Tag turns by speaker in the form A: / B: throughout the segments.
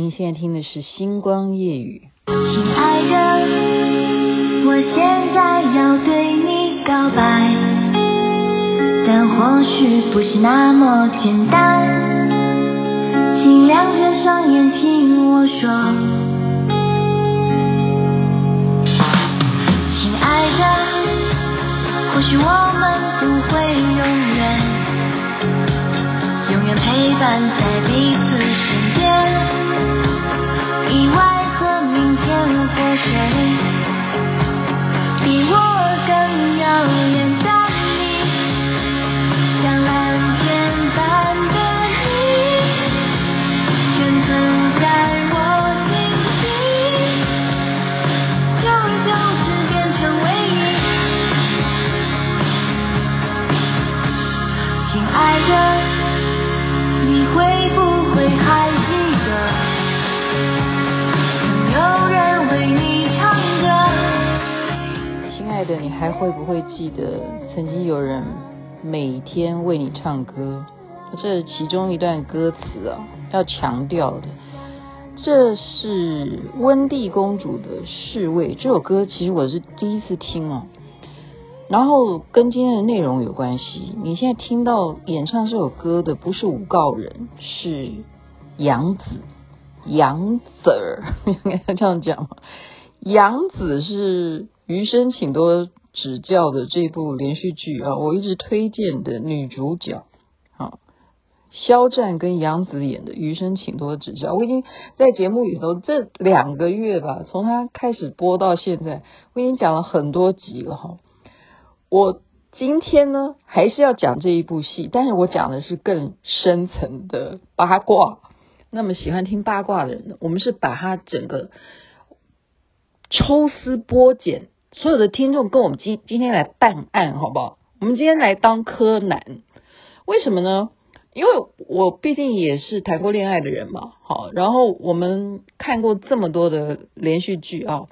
A: 您现在听的是《星光夜语》。
B: 亲爱的，我现在要对你告白，但或许不是那么简单。请亮着双眼听我说，亲爱的，或许我们不会永远，永远陪伴在彼此身边。意外和明天或谁比我更遥远？天为你
A: 唱歌？这其中一段歌词啊，要强调的。这是温蒂公主的侍卫。这首歌其实我是第一次听哦，然后跟今天的内容有关系。你现在听到演唱这首歌的不是武告人，是杨子，杨子儿，应该这样讲吗？杨子是。余生，请多指教的这部连续剧啊，我一直推荐的女主角啊，肖战跟杨紫演的《余生，请多指教》。我已经在节目里头这两个月吧，从它开始播到现在，我已经讲了很多集了哈。我今天呢，还是要讲这一部戏，但是我讲的是更深层的八卦。那么喜欢听八卦的人呢，我们是把它整个抽丝剥茧。所有的听众跟我们今今天来办案，好不好？我们今天来当柯南，为什么呢？因为我毕竟也是谈过恋爱的人嘛，好，然后我们看过这么多的连续剧啊，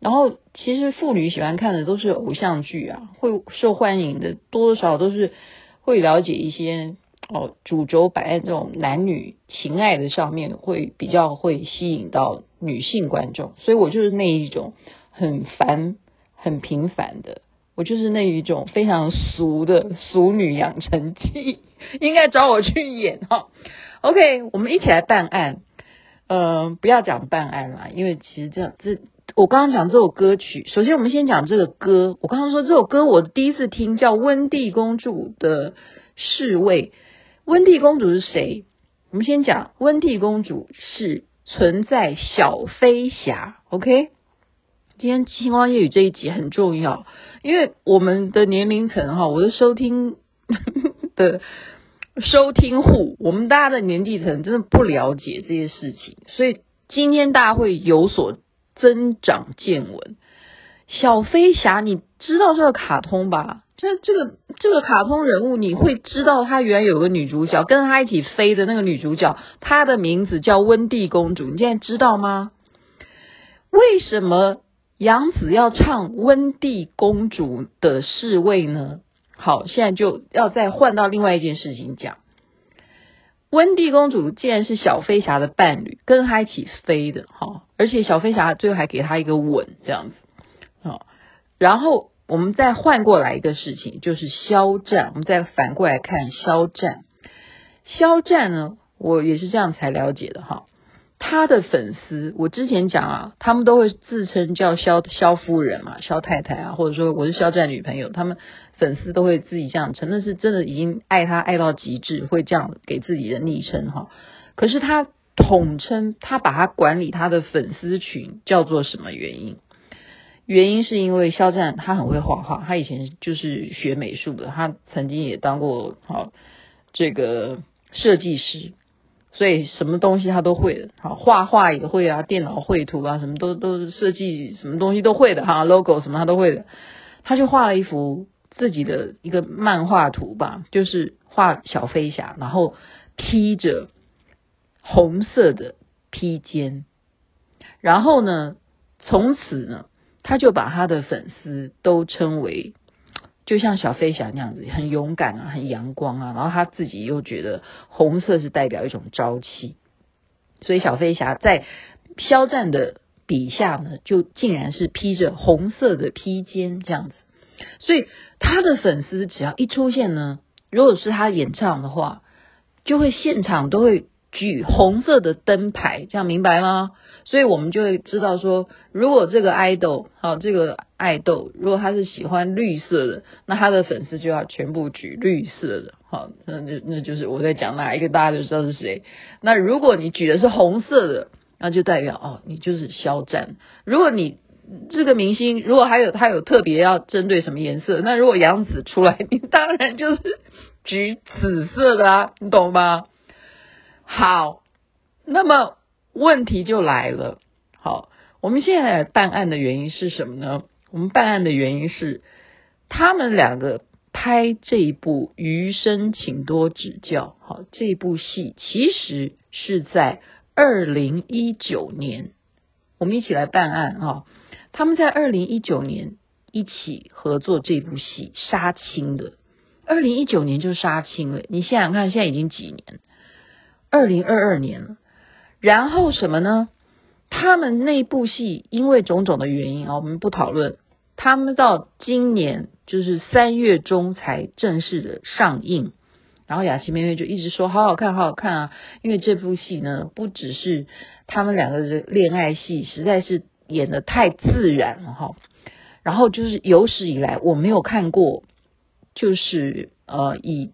A: 然后其实妇女喜欢看的都是偶像剧啊，会受欢迎的多多少少都是会了解一些哦，主轴摆在这种男女情爱的上面，会比较会吸引到女性观众，所以我就是那一种很烦。很平凡的，我就是那一种非常俗的俗女养成记，应该找我去演哈。OK，我们一起来办案。嗯、呃，不要讲办案啦，因为其实这样这我刚刚讲这首歌曲，首先我们先讲这个歌。我刚刚说这首歌我第一次听叫《温蒂公主的侍卫》。温蒂公主是谁？我们先讲温蒂公主是存在小飞侠。OK。今天星光夜语这一集很重要，因为我们的年龄层哈，我的收听 的收听户，我们大家的年纪层真的不了解这些事情，所以今天大家会有所增长见闻。小飞侠，你知道这个卡通吧？这这个这个卡通人物，你会知道他原来有个女主角，跟他一起飞的那个女主角，她的名字叫温蒂公主，你现在知道吗？为什么？杨紫要唱温蒂公主的侍卫呢？好，现在就要再换到另外一件事情讲。温蒂公主既然是小飞侠的伴侣，跟他一起飞的，哈，而且小飞侠最后还给他一个吻，这样子，好，然后我们再换过来一个事情，就是肖战，我们再反过来看肖战。肖战呢，我也是这样才了解的，哈。他的粉丝，我之前讲啊，他们都会自称叫肖肖夫人嘛，肖太太啊，或者说我是肖战女朋友，他们粉丝都会自己这样称，那是真的已经爱他爱到极致，会这样给自己的昵称哈。可是他统称他把他管理他的粉丝群叫做什么原因？原因是因为肖战他很会画画，他以前就是学美术的，他曾经也当过好这个设计师。所以什么东西他都会的，好，画画也会啊，电脑绘图啊，什么都都设计，什么东西都会的哈，logo 什么他都会的。他就画了一幅自己的一个漫画图吧，就是画小飞侠，然后披着红色的披肩，然后呢，从此呢，他就把他的粉丝都称为。就像小飞侠那样子，很勇敢啊，很阳光啊。然后他自己又觉得红色是代表一种朝气。所以小飞侠在肖战的笔下呢，就竟然是披着红色的披肩这样子。所以他的粉丝只要一出现呢，如果是他演唱的话，就会现场都会举红色的灯牌，这样明白吗？所以我们就会知道说，如果这个爱豆，好，这个爱豆，如果他是喜欢绿色的，那他的粉丝就要全部举绿色的，好，那那那就是我在讲哪一个，大家就知道是谁。那如果你举的是红色的，那就代表哦，你就是肖战。如果你这个明星，如果还有他有特别要针对什么颜色，那如果杨紫出来，你当然就是举紫色的啊，你懂吗？好，那么。问题就来了，好，我们现在办案的原因是什么呢？我们办案的原因是，他们两个拍这一部《余生，请多指教》。好，这部戏其实是在二零一九年，我们一起来办案啊。他们在二零一九年一起合作这部戏，杀青的。二零一九年就杀青了，你想想看，现在已经几年？二零二二年了。然后什么呢？他们那部戏因为种种的原因啊，我们不讨论。他们到今年就是三月中才正式的上映。然后雅琪妹妹就一直说好好看，好好看啊！因为这部戏呢，不只是他们两个的恋爱戏，实在是演得太自然了哈。然后就是有史以来我没有看过，就是呃以。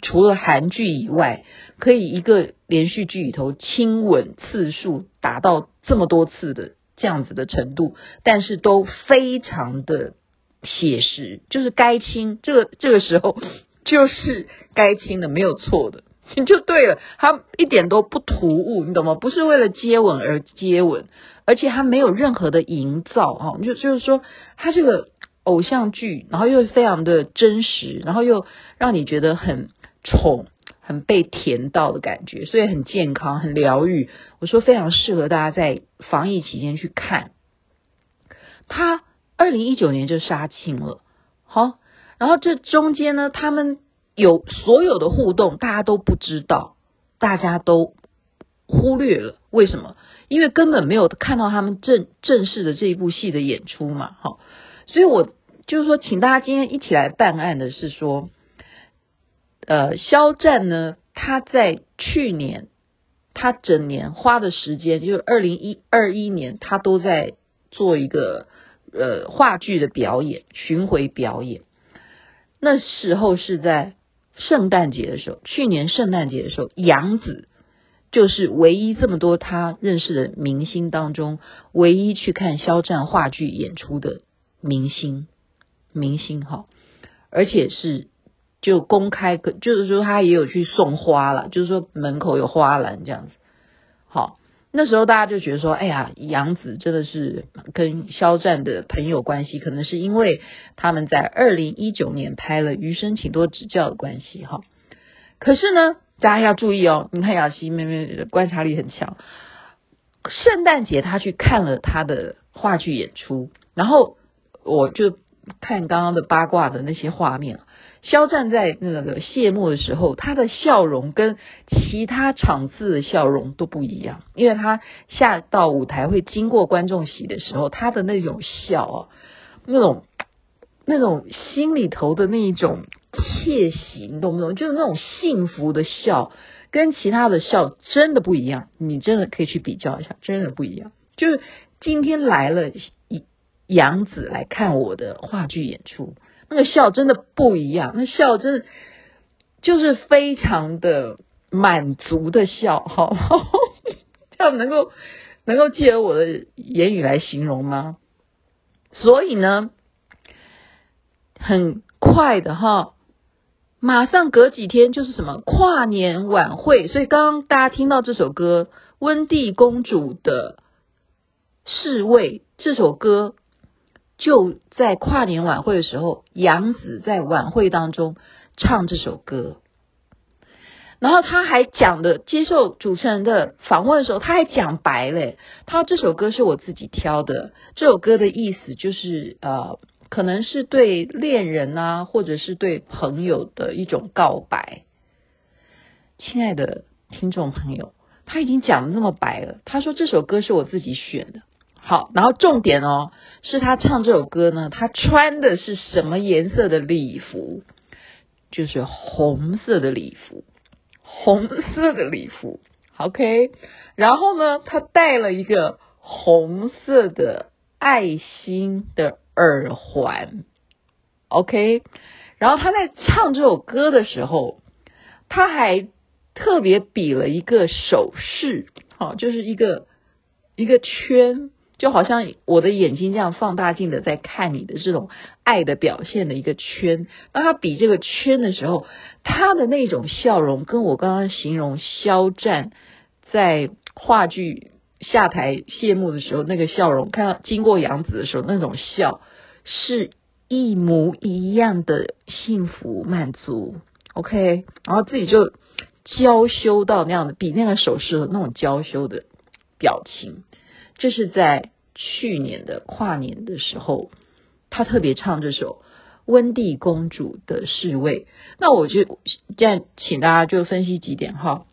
A: 除了韩剧以外，可以一个连续剧里头亲吻次数达到这么多次的这样子的程度，但是都非常的写实，就是该亲这个这个时候就是该亲的，没有错的，就对了，他一点都不突兀，你懂吗？不是为了接吻而接吻，而且他没有任何的营造哈，就就是说他这个偶像剧，然后又非常的真实，然后又让你觉得很。宠很被甜到的感觉，所以很健康，很疗愈。我说非常适合大家在防疫期间去看。他二零一九年就杀青了，好，然后这中间呢，他们有所有的互动，大家都不知道，大家都忽略了。为什么？因为根本没有看到他们正正式的这一部戏的演出嘛，好，所以我就是说，请大家今天一起来办案的是说。呃，肖战呢，他在去年，他整年花的时间，就是二零一二一年，他都在做一个呃话剧的表演，巡回表演。那时候是在圣诞节的时候，去年圣诞节的时候，杨紫就是唯一这么多他认识的明星当中，唯一去看肖战话剧演出的明星，明星哈，而且是。就公开，就是说他也有去送花了，就是说门口有花篮这样子。好，那时候大家就觉得说，哎呀，杨紫真的是跟肖战的朋友关系，可能是因为他们在二零一九年拍了《余生，请多指教》的关系哈。可是呢，大家要注意哦，你看雅琪妹妹的观察力很强。圣诞节他去看了他的话剧演出，然后我就看刚刚的八卦的那些画面。肖战在那个谢幕的时候，他的笑容跟其他场次的笑容都不一样，因为他下到舞台会经过观众席的时候，他的那种笑啊，那种那种心里头的那一种窃喜，你懂不懂？就是那种幸福的笑，跟其他的笑真的不一样。你真的可以去比较一下，真的不一样。就是今天来了杨紫来看我的话剧演出。那个笑真的不一样，那笑真的就是非常的满足的笑，好，这样能够能够借由我的言语来形容吗？所以呢，很快的哈，马上隔几天就是什么跨年晚会，所以刚刚大家听到这首歌《温蒂公主的侍卫》这首歌。就在跨年晚会的时候，杨紫在晚会当中唱这首歌，然后他还讲的接受主持人的访问的时候，他还讲白嘞，他这首歌是我自己挑的，这首歌的意思就是呃，可能是对恋人啊，或者是对朋友的一种告白。亲爱的听众朋友，他已经讲的那么白了，他说这首歌是我自己选的。好，然后重点哦，是他唱这首歌呢，他穿的是什么颜色的礼服？就是红色的礼服，红色的礼服。OK，然后呢，他戴了一个红色的爱心的耳环。OK，然后他在唱这首歌的时候，他还特别比了一个手势，好，就是一个一个圈。就好像我的眼睛这样放大镜的在看你的这种爱的表现的一个圈，当他比这个圈的时候，他的那种笑容跟我刚刚形容肖战在话剧下台谢幕的时候那个笑容，看到经过杨紫的时候那种笑，是一模一样的幸福满足。OK，然后自己就娇羞到那样的，比那个手势那种娇羞的表情。这是在去年的跨年的时候，他特别唱这首《温蒂公主的侍卫》。那我就这样，请大家就分析几点哈。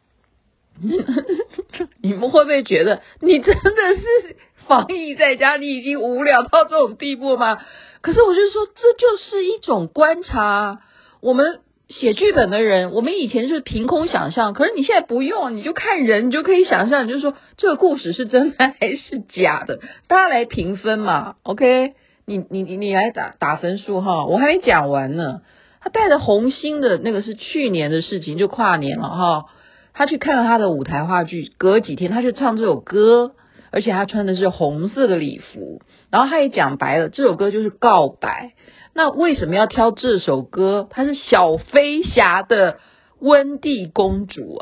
A: 你们会不会觉得你真的是防疫在家，你已经无聊到这种地步吗？可是我就说，这就是一种观察，我们。写剧本的人，我们以前是凭空想象，可是你现在不用，你就看人，你就可以想象，就是说这个故事是真的 还是假的，大家来评分嘛，OK？你你你你来打打分数哈，我还没讲完呢。他带着红心的那个是去年的事情，就跨年了哈。他去看了他的舞台话剧，隔几天他就唱这首歌，而且他穿的是红色的礼服，然后他也讲白了，这首歌就是告白。那为什么要挑这首歌？它是小飞侠的温蒂公主。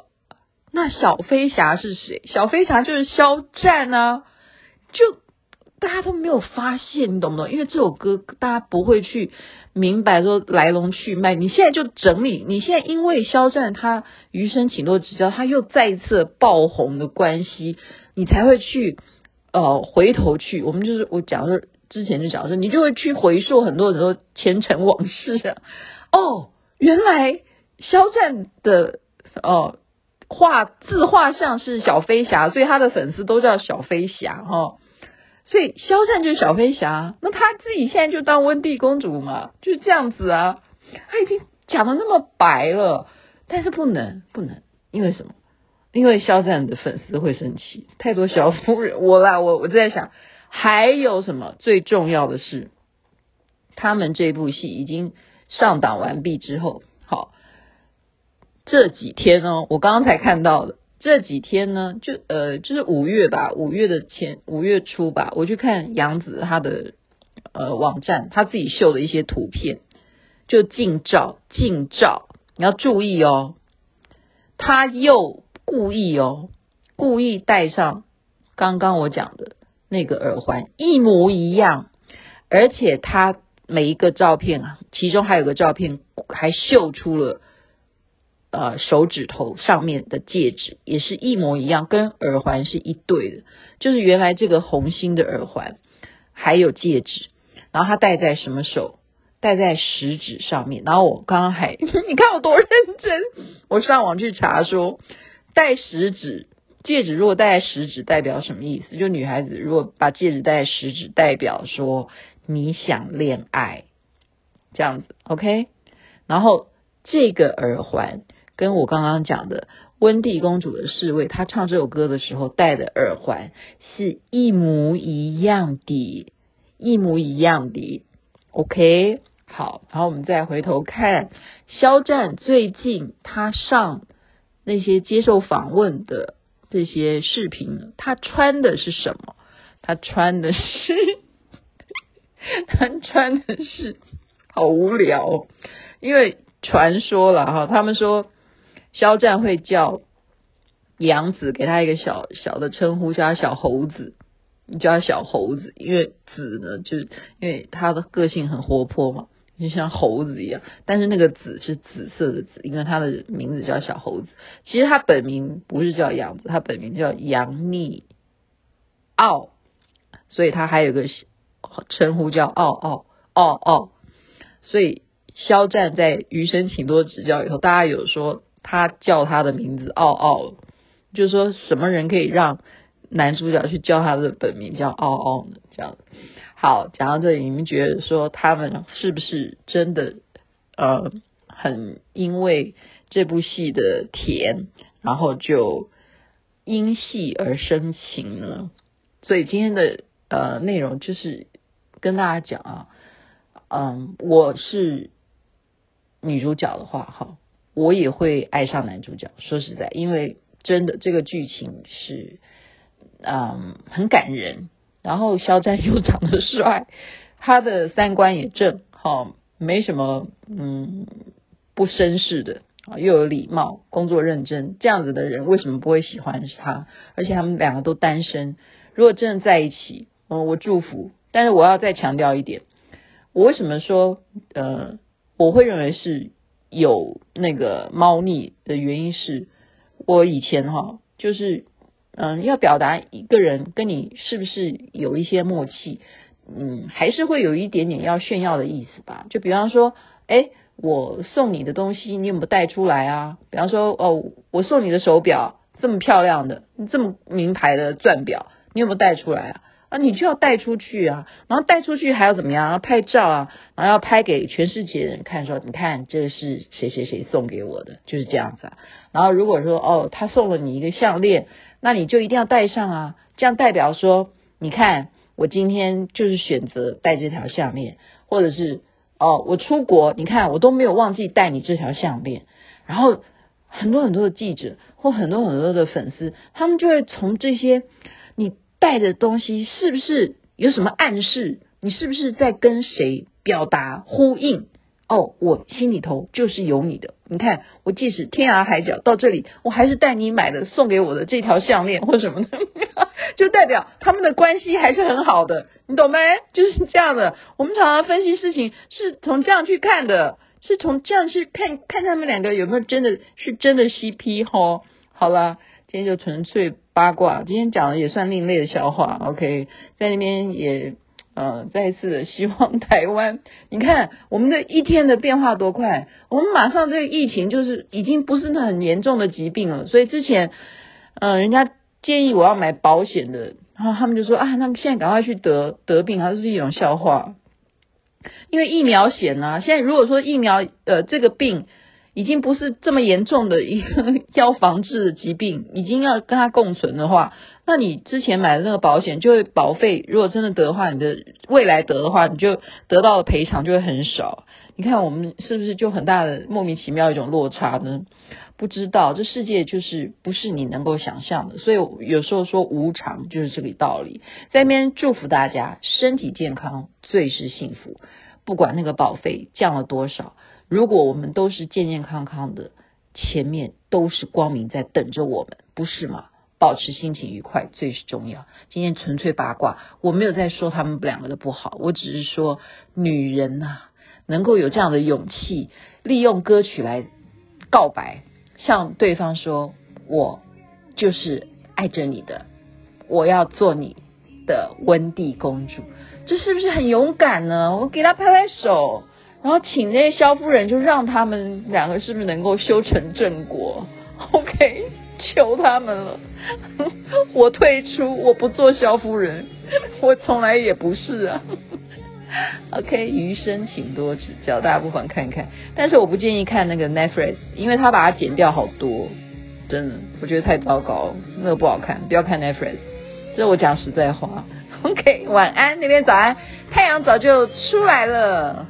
A: 那小飞侠是谁？小飞侠就是肖战啊。就大家都没有发现，你懂不懂？因为这首歌大家不会去明白说来龙去脉。你现在就整理，你现在因为肖战他余生请多指教，他又再一次爆红的关系，你才会去呃回头去。我们就是我讲的。之前就讲说，你就会去回溯很多很多前尘往事啊。哦，原来肖战的哦画自画像是小飞侠，所以他的粉丝都叫小飞侠哈、哦。所以肖战就是小飞侠，那他自己现在就当温蒂公主嘛，就是这样子啊。他已经讲的那么白了，但是不能不能，因为什么？因为肖战的粉丝会生气，太多小夫人。我啦，我我在想。还有什么？最重要的是，他们这部戏已经上档完毕之后，好，这几天呢，我刚刚才看到的，这几天呢，就呃，就是五月吧，五月的前五月初吧，我去看杨紫她的呃网站，她自己秀的一些图片，就近照近照，你要注意哦，他又故意哦，故意戴上刚刚我讲的。那个耳环一模一样，而且他每一个照片啊，其中还有个照片还秀出了呃手指头上面的戒指，也是一模一样，跟耳环是一对的，就是原来这个红心的耳环还有戒指，然后他戴在什么手？戴在食指上面。然后我刚刚还 你看我多认真，我上网去查说戴食指。戒指如果戴食指，代表什么意思？就女孩子如果把戒指戴食指，代表说你想恋爱，这样子，OK？然后这个耳环跟我刚刚讲的温蒂公主的侍卫，她唱这首歌的时候戴的耳环是一模一样的，一模一样的，OK？好，然后我们再回头看肖战最近他上那些接受访问的。这些视频，他穿的是什么？他穿的是，他穿的是，好无聊。因为传说了哈，他们说肖战会叫杨紫给他一个小小的称呼，叫他小猴子，你叫他小猴子，因为紫呢，就是因为他的个性很活泼嘛。就像猴子一样，但是那个紫是紫色的紫，因为他的名字叫小猴子。其实他本名不是叫杨紫，他本名叫杨幂奥，所以他还有个称呼叫奥奥奥奥。所以肖战在《余生请多指教》以后，大家有说他叫他的名字奥奥，就是说什么人可以让男主角去叫他的本名叫傲傲呢？这样好，讲到这里，你们觉得说他们是不是真的呃很因为这部戏的甜，然后就因戏而生情呢？所以今天的呃内容就是跟大家讲啊，嗯，我是女主角的话，哈，我也会爱上男主角。说实在，因为真的这个剧情是嗯很感人，然后肖战又长得帅，他的三观也正，哈，没什么嗯不绅士的啊，又有礼貌，工作认真，这样子的人为什么不会喜欢他？而且他们两个都单身。如果真的在一起，嗯，我祝福。但是我要再强调一点，我为什么说呃，我会认为是有那个猫腻的原因是，我以前哈，就是嗯，要表达一个人跟你是不是有一些默契，嗯，还是会有一点点要炫耀的意思吧。就比方说，哎，我送你的东西，你有没有带出来啊？比方说，哦，我送你的手表这么漂亮的，这么名牌的钻表。你有没有带出来啊？啊，你就要带出去啊，然后带出去还要怎么样？要拍照啊，然后要拍给全世界人看，说你看这是谁谁谁送给我的，就是这样子啊。然后如果说哦，他送了你一个项链，那你就一定要戴上啊，这样代表说，你看我今天就是选择戴这条项链，或者是哦，我出国，你看我都没有忘记带你这条项链。然后很多很多的记者或很多很多的粉丝，他们就会从这些你。带的东西是不是有什么暗示？你是不是在跟谁表达呼应？哦，我心里头就是有你的。你看，我即使天涯海角到这里，我还是带你买的送给我的这条项链或什么的，就代表他们的关系还是很好的，你懂没？就是这样的。我们常常分析事情是从这样去看的，是从这样去看看他们两个有没有真的是真的 CP 哈。好了，今天就纯粹。八卦，今天讲的也算另类的笑话，OK，在那边也呃再一次的希望台湾，你看我们的一天的变化多快，我们马上这个疫情就是已经不是很严重的疾病了，所以之前嗯、呃、人家建议我要买保险的，然后他们就说啊，那么现在赶快去得得病，它就是一种笑话，因为疫苗险啊，现在如果说疫苗呃这个病。已经不是这么严重的一个要防治的疾病，已经要跟它共存的话，那你之前买的那个保险就会保费，如果真的得的话，你的未来得的话，你就得到的赔偿就会很少。你看我们是不是就很大的莫名其妙一种落差呢？不知道，这世界就是不是你能够想象的，所以有时候说无常就是这个道理。在那边祝福大家身体健康，最是幸福，不管那个保费降了多少。如果我们都是健健康康的，前面都是光明在等着我们，不是吗？保持心情愉快最重要。今天纯粹八卦，我没有在说他们两个的不好，我只是说女人呐、啊，能够有这样的勇气，利用歌曲来告白，向对方说：“我就是爱着你的，我要做你的温蒂公主。”这是不是很勇敢呢？我给他拍拍手。然后请那些萧夫人，就让他们两个是不是能够修成正果？OK，求他们了，我退出，我不做萧夫人，我从来也不是啊。OK，余生请多指教，大家不妨看看。但是我不建议看那个 Netflix，因为他把它剪掉好多，真的，我觉得太糟糕，那个不好看，不要看 Netflix。这我讲实在话。OK，晚安，那边早安，太阳早就出来了。